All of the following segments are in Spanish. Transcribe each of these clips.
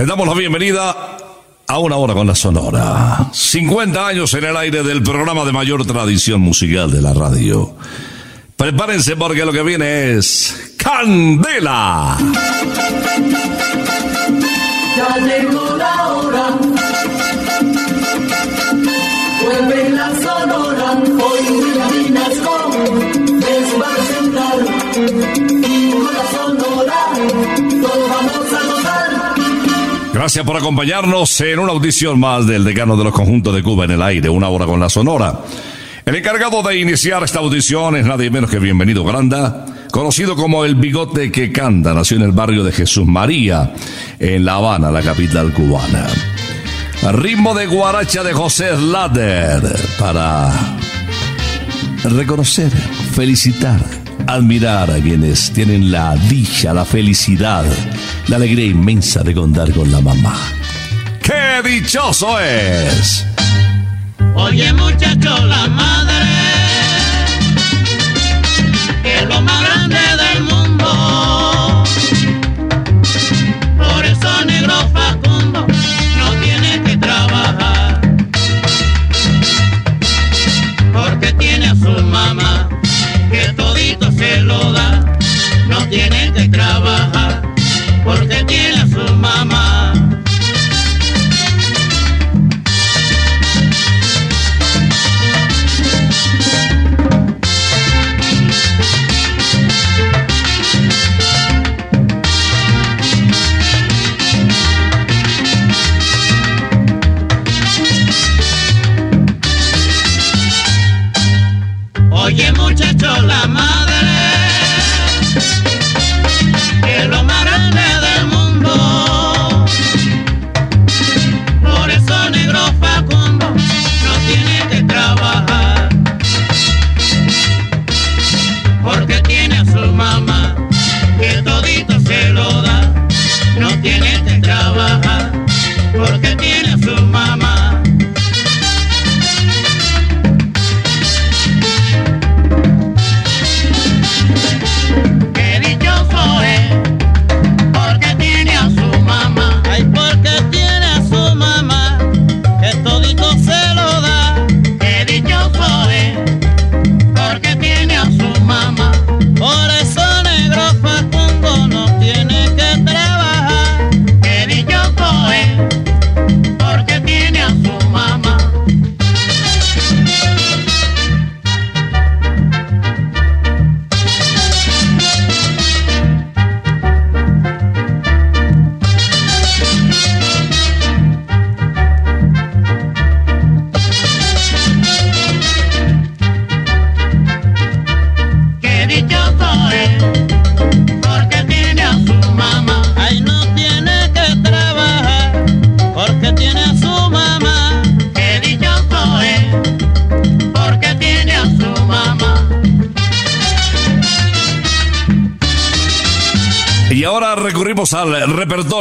Le damos la bienvenida a una hora con la Sonora. 50 años en el aire del programa de mayor tradición musical de la radio. Prepárense porque lo que viene es Candela. Ya llegó la hora. Vuelve la sonora. Gracias por acompañarnos en una audición más del decano de los conjuntos de Cuba en el aire, una hora con la Sonora. El encargado de iniciar esta audición es nadie menos que Bienvenido Granda, conocido como el bigote que canta, nació en el barrio de Jesús María, en La Habana, la capital cubana. Ritmo de guaracha de José Slater para reconocer, felicitar, admirar a quienes tienen la dicha, la felicidad, la alegría inmensa de contar con la mamá. ¡Qué dichoso es! Oye muchacho, la madre es lo más grande del mundo. Por eso negro Facundo no tiene que trabajar. Porque tiene a su mamá que todito se lo da. No tiene que trabajar porque tiene su mamá.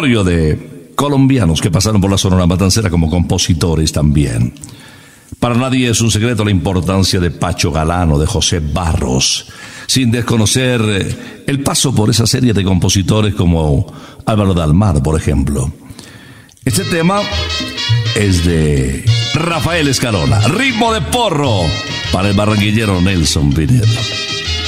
De colombianos que pasaron por la Sonora Matancera como compositores también. Para nadie es un secreto la importancia de Pacho Galano, de José Barros, sin desconocer eh, el paso por esa serie de compositores como Álvaro Dalmar, por ejemplo. Este tema es de Rafael Escalona, ritmo de porro para el barranquillero Nelson Pineda.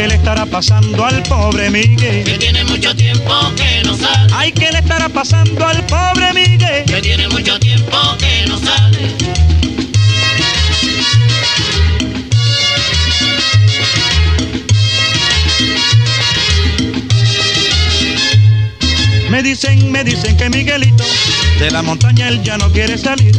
¿Qué le estará pasando al pobre Miguel? Que tiene mucho tiempo que no sale. Ay, ¿qué le estará pasando al pobre Miguel? Que tiene mucho tiempo que no sale. Me dicen, me dicen que Miguelito de la montaña él ya no quiere salir.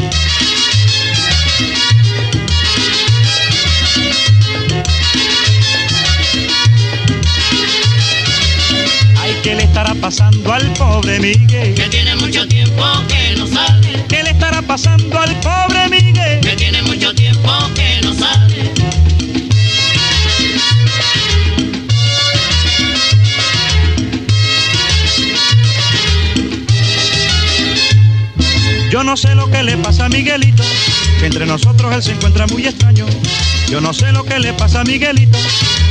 Estará pasando al pobre Miguel? Que tiene mucho tiempo que no sale. ¿Qué le estará pasando al pobre Miguel? Que tiene mucho tiempo que no sale. Yo no sé lo que le pasa a Miguelito, que entre nosotros él se encuentra muy extraño. Yo no sé lo que le pasa a Miguelito,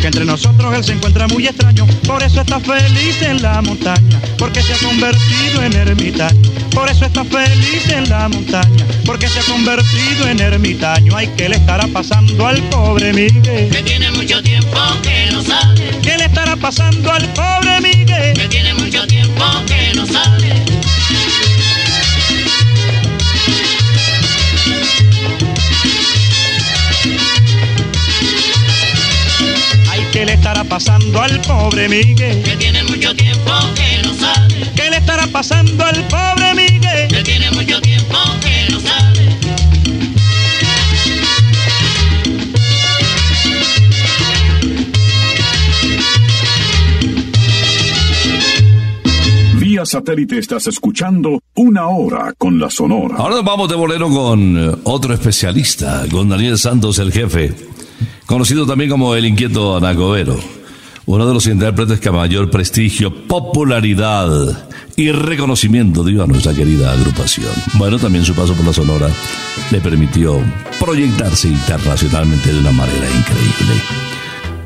que entre nosotros él se encuentra muy extraño. Por eso está feliz en la montaña, porque se ha convertido en ermitaño. Por eso está feliz en la montaña, porque se ha convertido en ermitaño. Ay, ¿qué le estará pasando al pobre Miguel? Que tiene mucho tiempo que no sale. ¿Qué le estará pasando al pobre Miguel? Que tiene mucho tiempo que no sale. Pasando al pobre Miguel? Que tiene mucho tiempo que no sale. ¿Qué le estará pasando al pobre Miguel? Que tiene mucho tiempo que no sale. Vía satélite estás escuchando una hora con la Sonora. Ahora nos vamos de bolero con eh, otro especialista, con Daniel Santos, el jefe, conocido también como el inquieto Anacobero, uno de los intérpretes que a mayor prestigio, popularidad y reconocimiento dio a nuestra querida agrupación. Bueno, también su paso por la Sonora le permitió proyectarse internacionalmente de una manera increíble.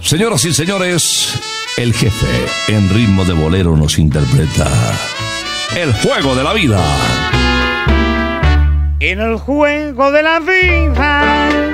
Señoras y señores, el jefe en ritmo de bolero nos interpreta El juego de la vida. En el juego de la vida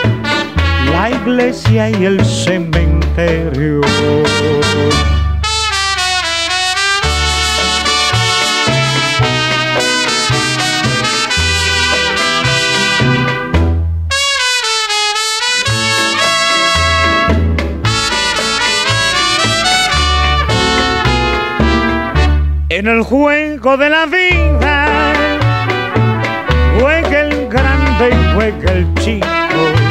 la iglesia y el cementerio. En el juego de la vida, juega el grande y juega el chico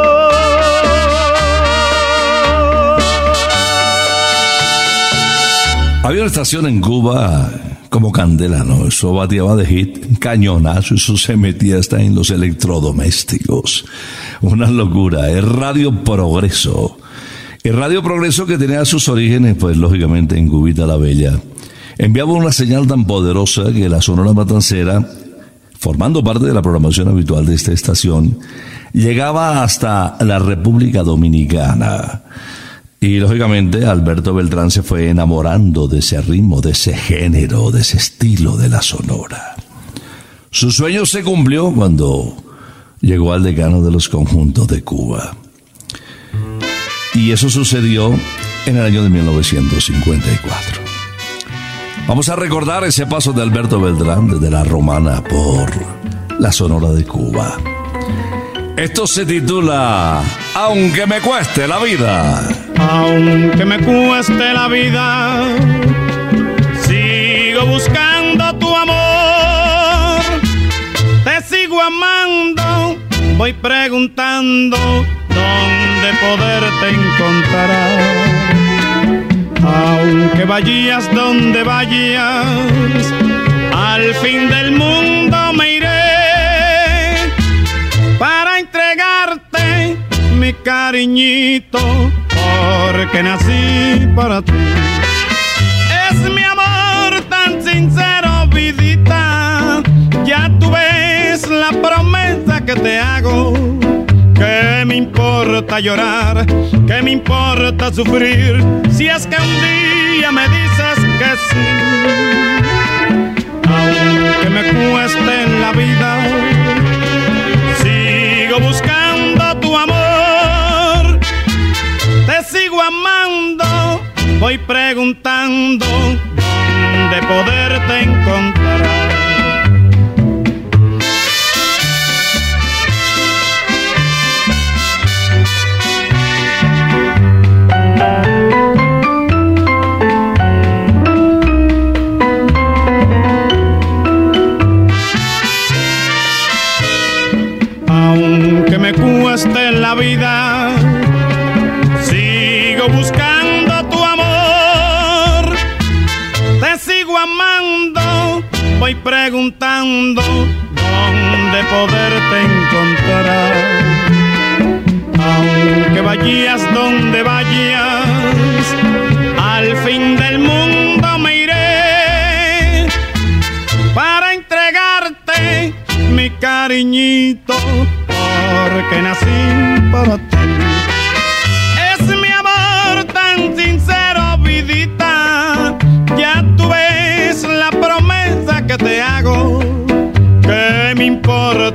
Había una estación en Cuba como candela, ¿no? Eso bateaba de hit, cañonazo, eso se metía hasta en los electrodomésticos. Una locura, es Radio Progreso. El Radio Progreso que tenía sus orígenes, pues lógicamente en Cubita la Bella, enviaba una señal tan poderosa que la Sonora Matancera, formando parte de la programación habitual de esta estación, llegaba hasta la República Dominicana. Y lógicamente Alberto Beltrán se fue enamorando de ese ritmo, de ese género, de ese estilo de la sonora. Su sueño se cumplió cuando llegó al decano de los conjuntos de Cuba. Y eso sucedió en el año de 1954. Vamos a recordar ese paso de Alberto Beltrán desde la romana por la Sonora de Cuba. Esto se titula Aunque me cueste la vida. Aunque me cueste la vida, sigo buscando tu amor. Te sigo amando, voy preguntando dónde poderte encontrar. Aunque vayas donde vayas, al fin del mundo me iré para entregarte mi cariñito, porque nací para ti. Es mi amor tan sincero, vidita, ya tú ves la promesa que te hago. ¿Qué me importa llorar? ¿Qué me importa sufrir? Si es que un día me dices que voy preguntando dónde poderte encontrar. Preguntando dónde poderte encontrar. Aunque vayas donde vayas,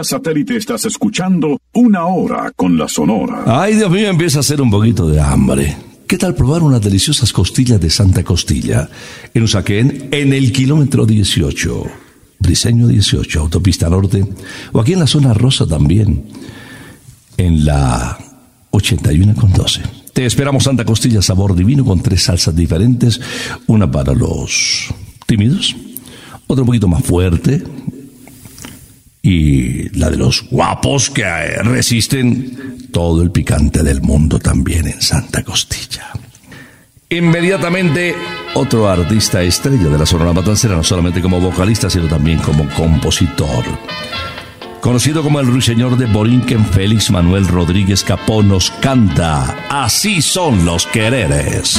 Vía satélite estás escuchando Una Hora con la Sonora. Ay, Dios mío, empieza a hacer un poquito de hambre. ¿Qué tal probar unas deliciosas costillas de Santa Costilla? En Usaquén, en el kilómetro 18. Briseño 18, autopista norte. O aquí en la zona rosa también. En la 81 con 12. Te esperamos Santa Costilla, sabor divino con tres salsas diferentes. Una para los tímidos, otra un poquito más fuerte. Y la de los guapos que resisten todo el picante del mundo también en Santa Costilla. Inmediatamente, otro artista estrella de la Sonora Matancera, no solamente como vocalista, sino también como compositor. Conocido como el ruiseñor de Borinquen, Félix Manuel Rodríguez Capó nos canta Así son los quereres.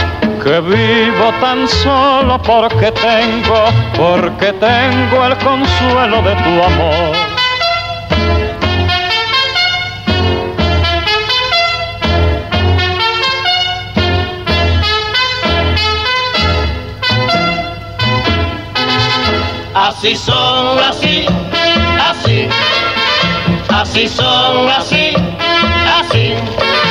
que vivo tan solo porque tengo, porque tengo el consuelo de tu amor. Así son, así, así, así son, así, así.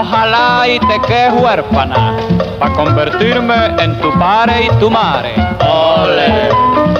Ojalá y te quedes huérfana para convertirme en tu padre y tu madre. Ole.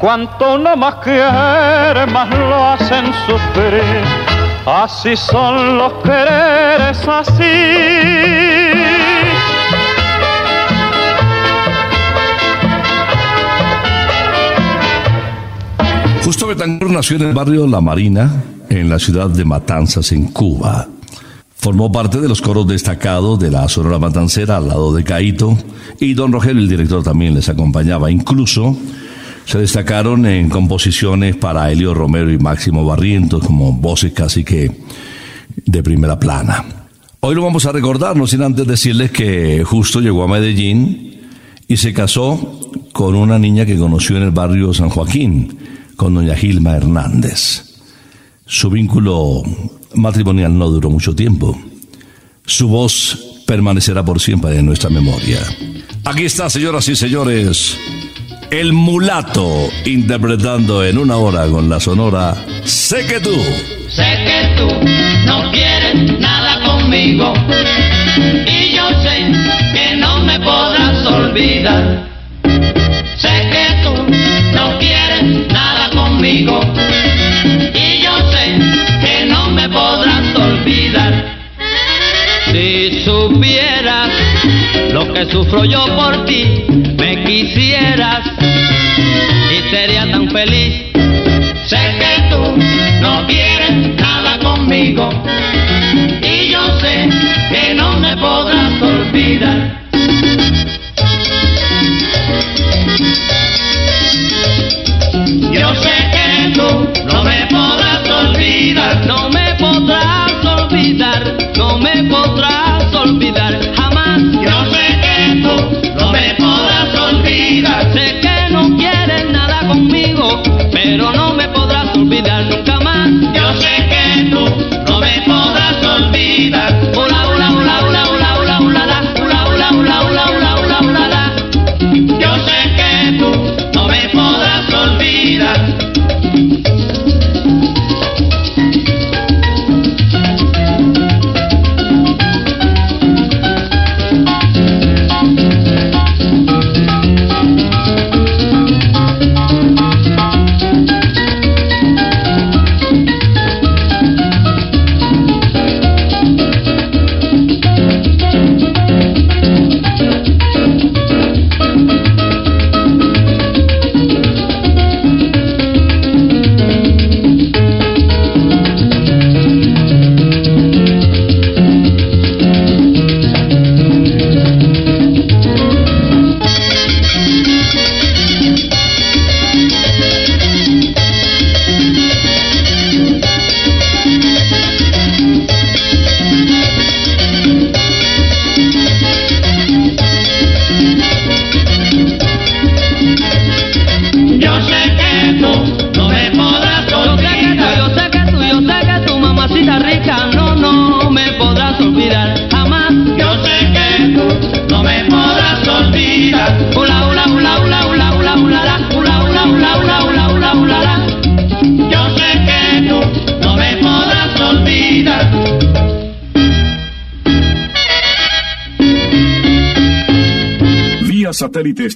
Cuanto uno más quiere, más lo hacen sufrir. Así son los quereres, así. Justo Betancourt nació en el barrio La Marina, en la ciudad de Matanzas, en Cuba. Formó parte de los coros destacados de la Sonora Matancera al lado de Caito y don Rogelio, el director, también les acompañaba. Incluso se destacaron en composiciones para Helio Romero y Máximo Barrientos como voces casi que de primera plana. Hoy lo vamos a recordar, no sin antes decirles que justo llegó a Medellín y se casó con una niña que conoció en el barrio San Joaquín, con doña Gilma Hernández. Su vínculo matrimonial no duró mucho tiempo. Su voz permanecerá por siempre en nuestra memoria. Aquí está, señoras y señores, el mulato interpretando en una hora con la sonora Sé que tú. Sé que tú no quieres nada conmigo y yo sé que no me podrás olvidar. Sé que tú no quieres nada conmigo y yo sé que no me podrás olvidar. Si supieras lo que sufro yo por ti, quisieras y sería tan feliz. Sé que tú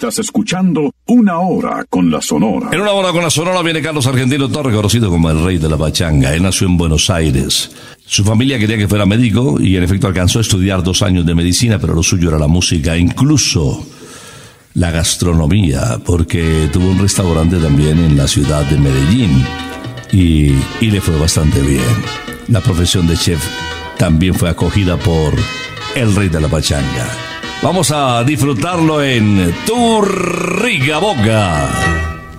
estás escuchando Una Hora con la Sonora. En una hora con la Sonora viene Carlos Argentino Torres, conocido como el rey de la pachanga. Él nació en Buenos Aires. Su familia quería que fuera médico y en efecto alcanzó a estudiar dos años de medicina, pero lo suyo era la música, incluso la gastronomía, porque tuvo un restaurante también en la ciudad de Medellín y, y le fue bastante bien. La profesión de chef también fue acogida por el rey de la pachanga. Vamos a disfrutarlo en Tu Riga Boca.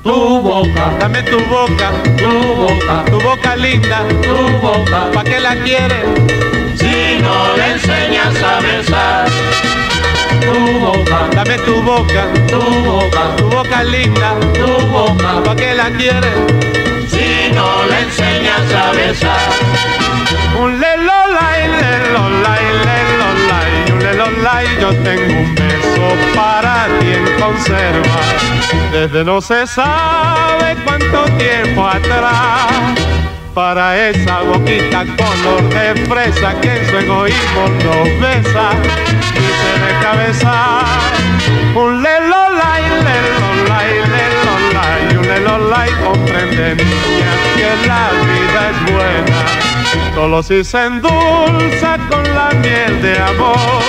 Tu boca, dame tu boca, tu boca, tu boca linda, tu boca, ¿pa' qué la quieres? Si no le enseñas a besar. Tu boca, dame tu boca, tu boca, tu boca linda, tu boca, ¿pa' qué la quieres? Si no le enseñas a besar. Un lelo, lai, lelo, lai, lelo, lai, yo tengo un beso para ti en conserva. Desde no se sabe cuánto tiempo atrás. Para esa boquita color de fresa que en su egoísmo nos besa y se deja besar. Un lelo, lai, lelo, lai, lelo, lai, un lelo, lai, comprende niña que la vida es buena solo si se endulza con la miel de amor.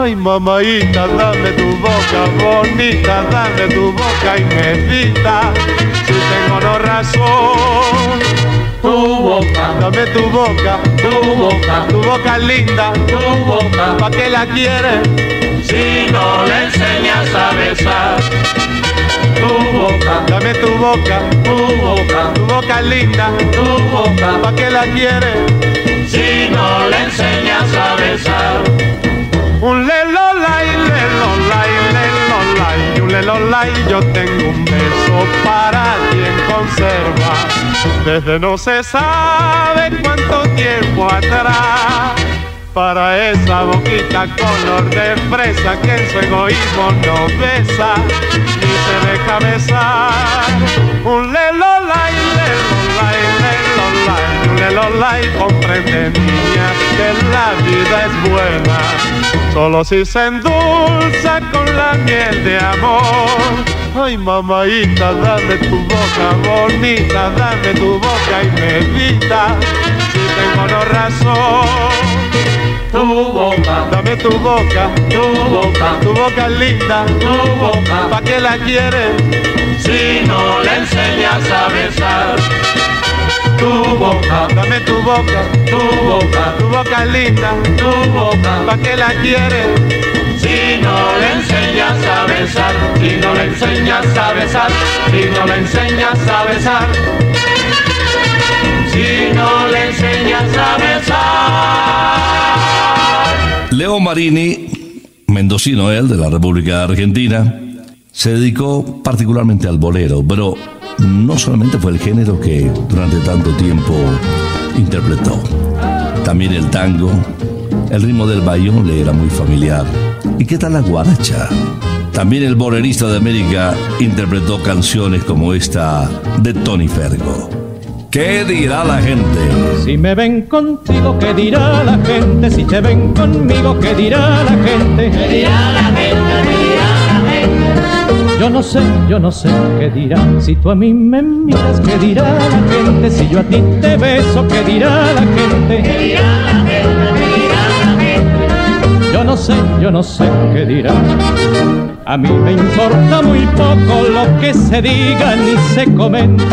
Ay, mamaita, dame tu boca bonita, dame tu boca y medita, si tengo no razón. Tu boca, dame tu boca, tu boca, tu boca linda, tu boca, ¿pa' qué la quieres? Si no le enseñas a besar tu boca, dame tu boca, tu boca, tu boca linda, tu boca, ¿pa' qué la quieres? Si no le enseñas a besar. Un lelo lai, lelo lai, lelo lai, un lelo lai, yo tengo un beso para ti en conserva. Desde no se sabe cuánto tiempo atrás para esa boquita color de fresa que en su egoísmo no besa ni se deja besar. Un lelo lai, lelo lai, lelo lai, un lelo lai, comprende niña que la vida es buena, solo si se endulza con la miel de amor. Ay, mamaita, dame tu boca bonita, dame tu boca y medita, si tengo no razón tu boca, dame tu boca, tu boca, tu boca linda, tu boca, ¿pa' qué la quieres? Si no le enseñas a besar. Tu boca, dame tu boca, tu boca, tu boca linda, tu boca, ¿pa' qué la quieres? Si no le enseñas a besar, si no le enseñas a besar, si no le enseñas a besar, si no le enseñas a besar. Leo Marini, mendocino él, de la República Argentina, se dedicó particularmente al bolero, pero no solamente fue el género que durante tanto tiempo interpretó, también el tango, el ritmo del bayón le era muy familiar. ¿Y qué tal la guaracha? También el bolerista de América interpretó canciones como esta de Tony Fergo. ¿Qué dirá la gente? Si me ven contigo, ¿qué dirá la gente? Si te ven conmigo, ¿qué dirá la gente? ¿Qué dirá la gente? ¿Qué dirá la gente? Yo no sé, yo no sé qué dirá. Si tú a mí me miras, ¿qué dirá la gente? Si yo a ti te beso, ¿qué dirá la gente? ¿Qué dirá la gente? ¿Qué dirá la gente? Yo no sé, yo no sé qué dirá. A mí me importa muy poco lo que se diga ni se comente.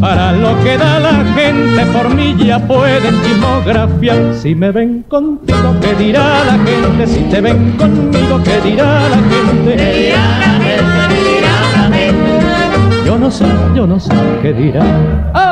Para lo que da la gente por mí ya pueden timografiar. Si me ven contigo, ¿qué dirá la gente? Si te ven conmigo, ¿qué dirá la gente? ¿Qué dirá la gente? ¿Qué dirá la gente? Yo no sé, yo no sé qué dirá. ¡Ay!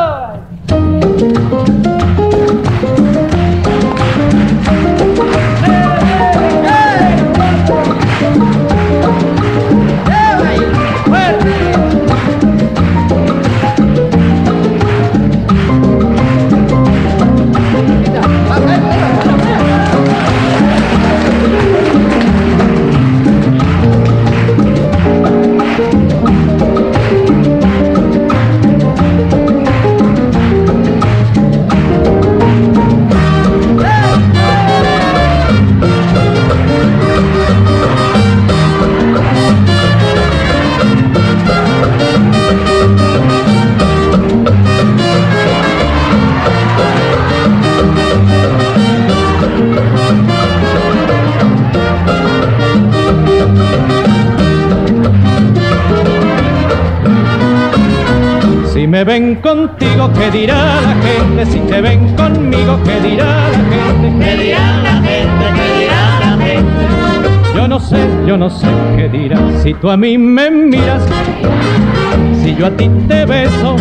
Contigo, ¿qué dirá la gente? Si te ven conmigo, ¿qué dirá la gente? ¿Qué dirá la gente? ¿Qué dirá la gente? Yo no sé, yo no sé qué dirá si tú a mí me miras, si yo a ti te beso.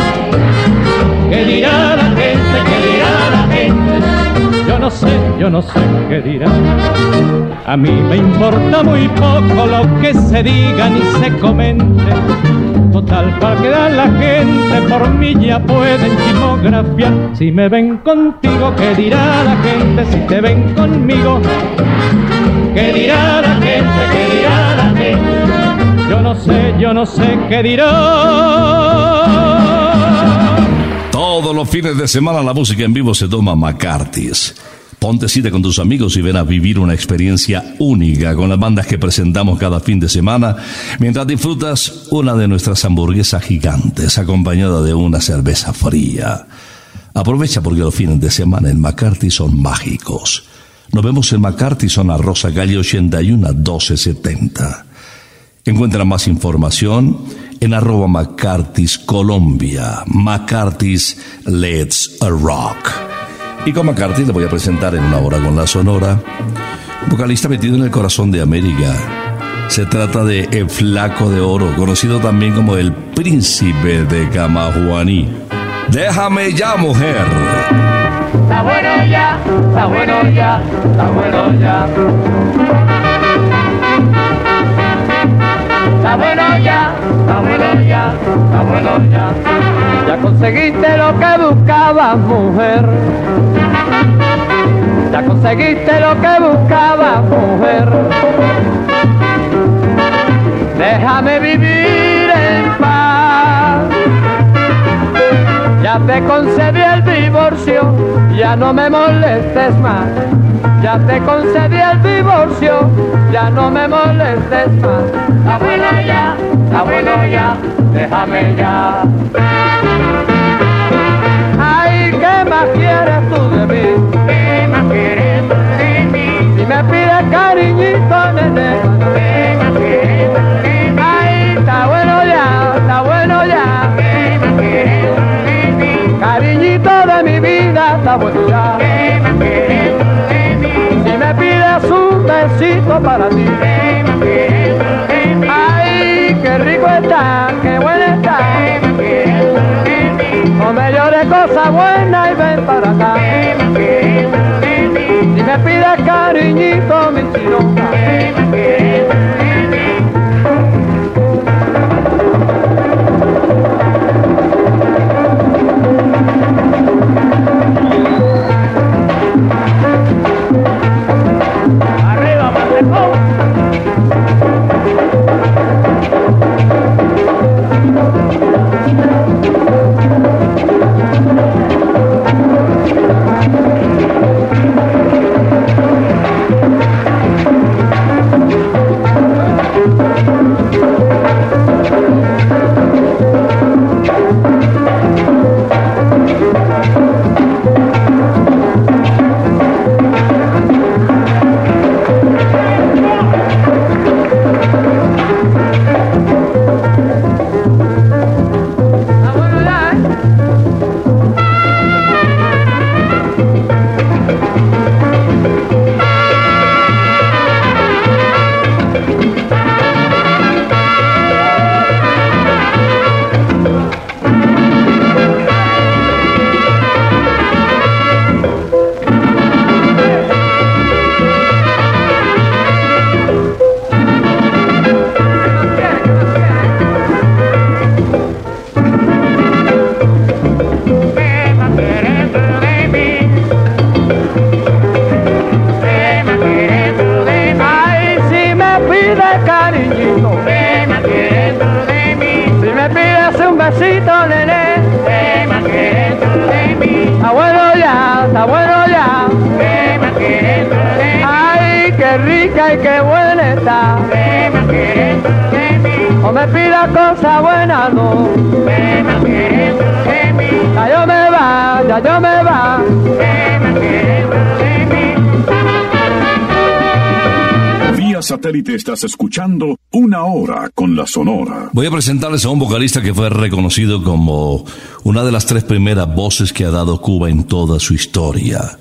¿Qué dirá la gente? ¿Qué dirá la gente? Yo no sé, yo no sé qué dirá. A mí me importa muy poco lo que se diga ni se comente. Total, para quedar la gente por mí ya pueden chismografiar. Si me ven contigo, ¿qué dirá la gente? Si te ven conmigo, ¿qué dirá la gente? ¿Qué dirá la gente? Yo no sé, yo no sé qué dirá. Todos los fines de semana la música en vivo se toma McCarthy's. Ponte cita con tus amigos y ven a vivir una experiencia única con las bandas que presentamos cada fin de semana mientras disfrutas una de nuestras hamburguesas gigantes acompañada de una cerveza fría. Aprovecha porque los fines de semana en McCarthy son mágicos. Nos vemos en McCarthy, zona Rosa, calle 81 a 1270. Encuentra más información en arroba McCarthy's Colombia. McCarthy's Let's Rock. Y con McCarthy le voy a presentar en una hora con la Sonora, vocalista metido en el corazón de América. Se trata de El Flaco de Oro, conocido también como el Príncipe de Camajuaní. Déjame ya, mujer. Está bueno ya, está bueno ya, está bueno ya. Está bueno ya, ya. Ya conseguiste lo que buscabas, mujer. Ya conseguiste lo que buscabas, mujer. Déjame vivir en paz. Ya te concedí el divorcio, ya no me molestes más. Ya te concedí el divorcio, ya no me molestes más. Está bueno ya, está bueno ya, déjame ya. Ay, ¿qué más quieres tú de mí? ¿Qué más quieres tú de mí? Si me pides cariñito, nene. ¿Qué más quieres tú de mí? Ay, está bueno ya, está bueno ya. ¿Qué más quieres tú de mí? Cariñito de mi vida, está bueno ya. Para ti. Ay, qué rico está, qué bueno está. No me llores cosa buena y ven para acá. Si me pides cariñito, mi chinoca. Vía satélite estás escuchando Una Hora con la Sonora. Voy a presentarles a un vocalista que fue reconocido como una de las tres primeras voces que ha dado Cuba en toda su historia.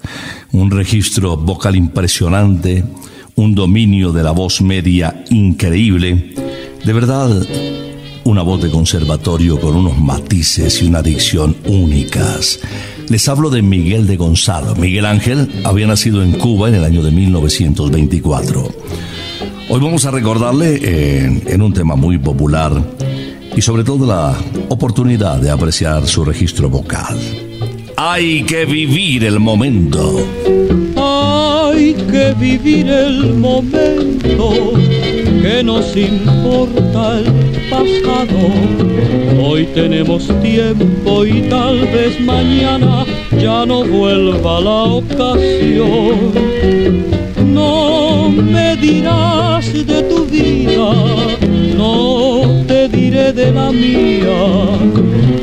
Un registro vocal impresionante, un dominio de la voz media increíble. De verdad, una voz de conservatorio con unos matices y una dicción únicas. Les hablo de Miguel de Gonzalo. Miguel Ángel había nacido en Cuba en el año de 1924. Hoy vamos a recordarle en, en un tema muy popular y sobre todo la oportunidad de apreciar su registro vocal. Hay que vivir el momento. Hay que vivir el momento que nos importa el pasado. Hoy tenemos tiempo y tal vez mañana ya no vuelva la ocasión. No me dirás de tu vida, no te diré de la mía.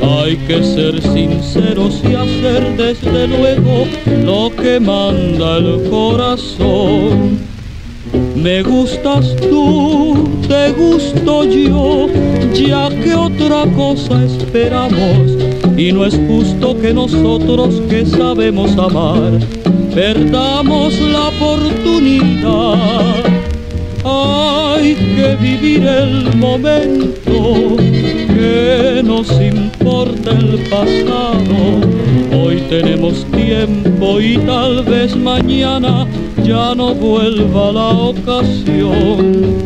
Hay que ser sinceros y hacer desde luego lo que manda el corazón. Me gustas tú, te gusto yo, ya que otra cosa esperamos. Y no es justo que nosotros que sabemos amar, perdamos la oportunidad. Hay que vivir el momento, que nos importa el pasado. Hoy tenemos tiempo y tal vez mañana ya no vuelva la ocasión.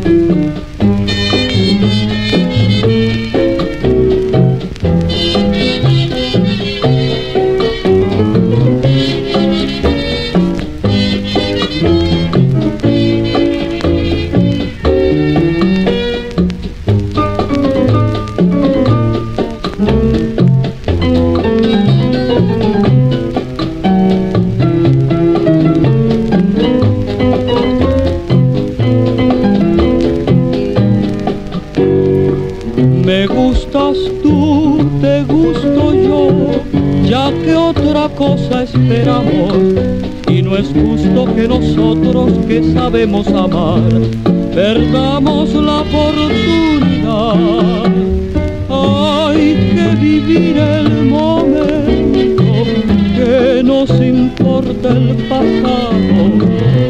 Otra cosa esperamos. Y no es justo que nosotros que sabemos amar, perdamos la oportunidad. Hay que vivir el momento, que nos importa el pasado.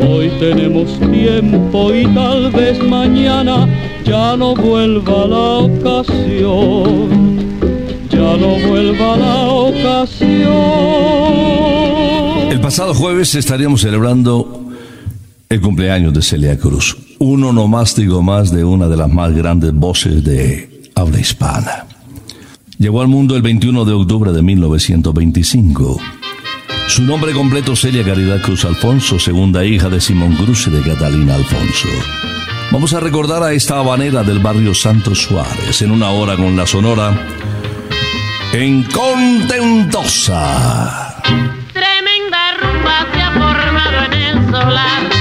Hoy tenemos tiempo y tal vez mañana ya no vuelva la ocasión, ya no vuelva la ocasión. El pasado jueves estaríamos celebrando el cumpleaños de Celia Cruz, un onomástico más de una de las más grandes voces de habla hispana. Llegó al mundo el 21 de octubre de 1925. Su nombre completo Celia Caridad Cruz Alfonso, segunda hija de Simón Cruz y de Catalina Alfonso. Vamos a recordar a esta habanera del barrio Santos Suárez en una hora con la sonora en Contentosa. Tremenda rumba se ha formado en el solar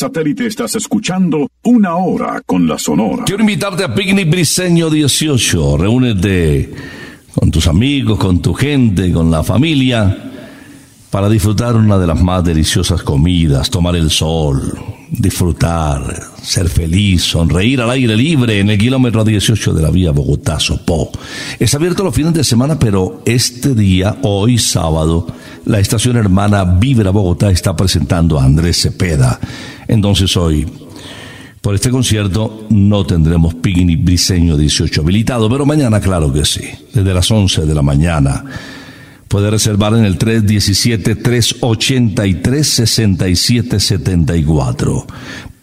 satélite estás escuchando Una Hora con la Sonora. Quiero invitarte a Picnic Briseño 18. Reúnete con tus amigos, con tu gente, con la familia para disfrutar una de las más deliciosas comidas, tomar el sol, disfrutar, ser feliz, sonreír al aire libre en el kilómetro 18 de la vía Bogotá-Sopó. Es abierto los fines de semana, pero este día, hoy sábado, la estación hermana Vibra Bogotá está presentando a Andrés Cepeda. Entonces hoy, por este concierto, no tendremos picnic briseño 18 habilitado, pero mañana claro que sí, desde las 11 de la mañana Puede reservar en el 317-383-6774.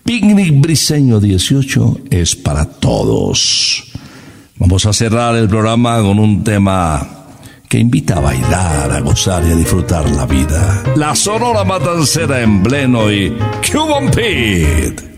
Picnic Briseño 18 es para todos. Vamos a cerrar el programa con un tema que invita a bailar, a gozar y a disfrutar la vida. La Sonora Matancera en pleno y Cuban Pete.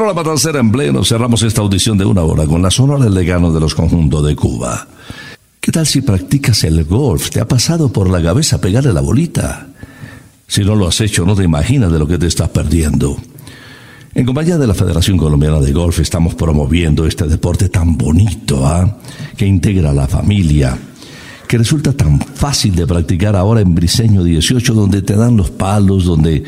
La Sonora Matancera en pleno. Cerramos esta audición de una hora con la Sonora Legano de los Conjuntos de Cuba. ¿Qué tal si practicas el golf? ¿Te ha pasado por la cabeza pegarle la bolita? Si no lo has hecho, no te imaginas de lo que te estás perdiendo. En compañía de la Federación Colombiana de Golf estamos promoviendo este deporte tan bonito, ¿ah? que integra a la familia, que resulta tan fácil de practicar ahora en Briseño 18, donde te dan los palos, donde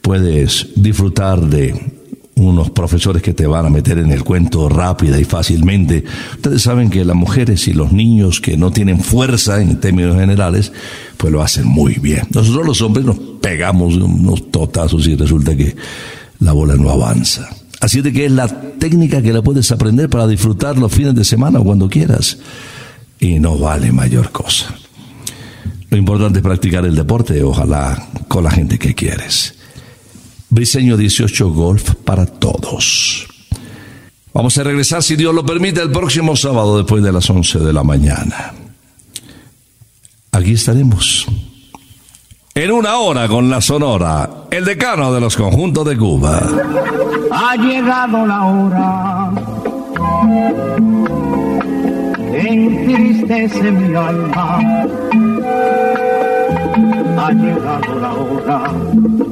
puedes disfrutar de unos profesores que te van a meter en el cuento rápida y fácilmente. Ustedes saben que las mujeres y los niños que no tienen fuerza en términos generales, pues lo hacen muy bien. Nosotros los hombres nos pegamos unos totazos y resulta que la bola no avanza. Así de que es la técnica que la puedes aprender para disfrutar los fines de semana o cuando quieras. Y no vale mayor cosa. Lo importante es practicar el deporte, ojalá con la gente que quieres. Briseño 18 Golf para todos. Vamos a regresar, si Dios lo permite, el próximo sábado después de las 11 de la mañana. Aquí estaremos. En una hora con la Sonora, el decano de los conjuntos de Cuba. Ha llegado la hora. Entristece mi alma. Ha llegado la hora